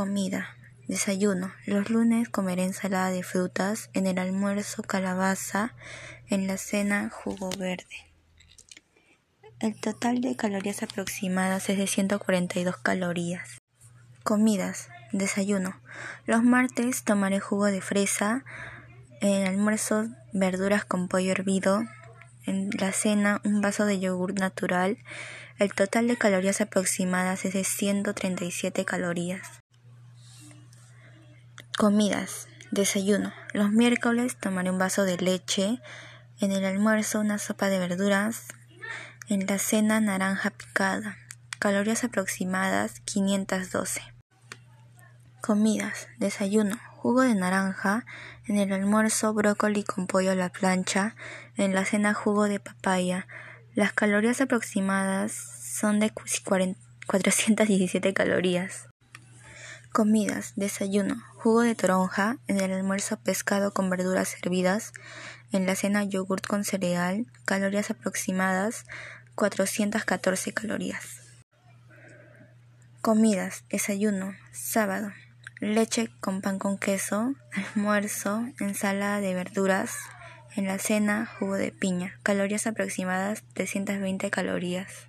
Comida. Desayuno. Los lunes comeré ensalada de frutas, en el almuerzo calabaza, en la cena jugo verde. El total de calorías aproximadas es de 142 calorías. Comidas. Desayuno. Los martes tomaré jugo de fresa, en el almuerzo verduras con pollo hervido, en la cena un vaso de yogur natural. El total de calorías aproximadas es de 137 calorías. Comidas. Desayuno. Los miércoles tomaré un vaso de leche. En el almuerzo una sopa de verduras. En la cena naranja picada. Calorías aproximadas 512. Comidas. Desayuno. Jugo de naranja. En el almuerzo brócoli con pollo a la plancha. En la cena jugo de papaya. Las calorías aproximadas son de 417 calorías. Comidas. Desayuno. Jugo de toronja. En el almuerzo pescado con verduras hervidas. En la cena yogurt con cereal. Calorías aproximadas 414 calorías. Comidas. Desayuno. Sábado. Leche con pan con queso. Almuerzo. Ensalada de verduras. En la cena, jugo de piña. Calorías aproximadas 320 calorías.